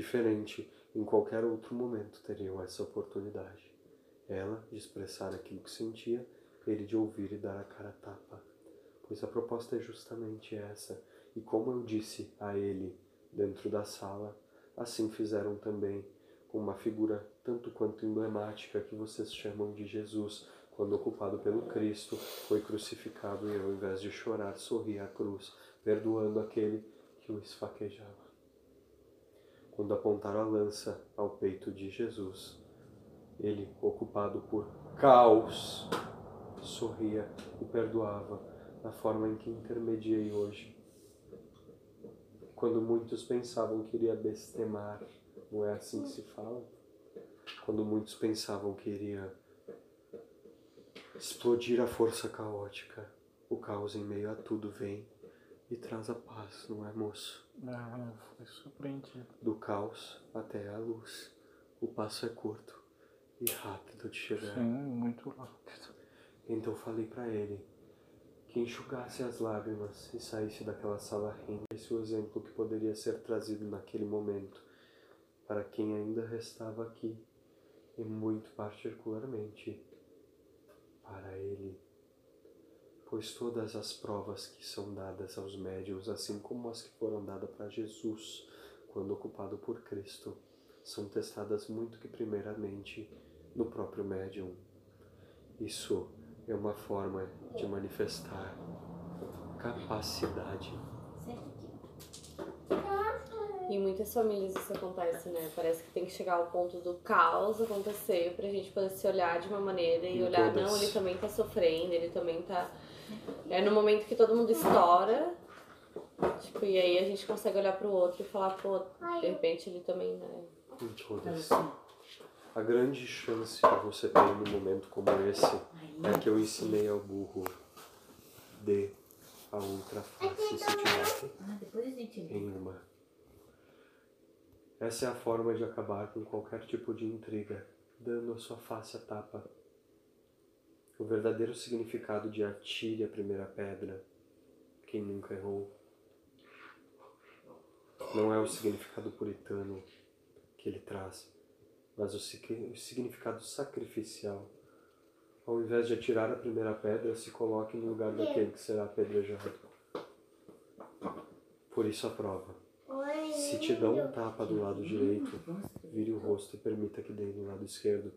Diferente, em qualquer outro momento teriam essa oportunidade. Ela de expressar aquilo que sentia, ele de ouvir e dar a cara a tapa. Pois a proposta é justamente essa, e como eu disse a ele dentro da sala, assim fizeram também com uma figura tanto quanto emblemática que vocês chamam de Jesus, quando ocupado pelo Cristo, foi crucificado e ao invés de chorar, sorria à cruz, perdoando aquele que o esfaquejava. Quando apontaram a lança ao peito de Jesus, ele, ocupado por caos, sorria e perdoava da forma em que intermediei hoje. Quando muitos pensavam que iria bestemar, não é assim que se fala? Quando muitos pensavam que iria explodir a força caótica, o caos em meio a tudo vem e traz a paz, não é, moço? Não, foi surpreendido. Do caos até a luz, o passo é curto e rápido de chegar. Sim, muito rápido. Então falei para ele que enxugasse as lágrimas e saísse daquela sala rindo. Esse é o exemplo que poderia ser trazido naquele momento para quem ainda restava aqui e muito particularmente para ele. Pois todas as provas que são dadas aos médios, assim como as que foram dadas para Jesus quando ocupado por Cristo, são testadas muito que primeiramente no próprio médium. Isso é uma forma de manifestar capacidade Em muitas famílias isso acontece, né? Parece que tem que chegar ao ponto do caos acontecer pra gente poder se olhar de uma maneira e Em olhar, todas. não, ele também tá sofrendo, ele também tá. É no momento que todo mundo estoura, tipo, e aí a gente consegue olhar pro outro e falar, pô, de repente ele também, né? em todas. A grande chance que você tem num momento como esse é que eu ensinei ao burro dê a outra face se tiver Ah, depois a gente vê. em uma. Essa é a forma de acabar com qualquer tipo de intriga, dando a sua face a tapa. O verdadeiro significado de atire a primeira pedra, quem nunca errou, não é o significado puritano que ele traz, mas o, sig- o significado sacrificial. Ao invés de atirar a primeira pedra, se coloque no lugar daquele que será apedrejado. Por isso a prova. Se te dão um tapa do lado direito, vire o rosto e permita que dê do lado esquerdo.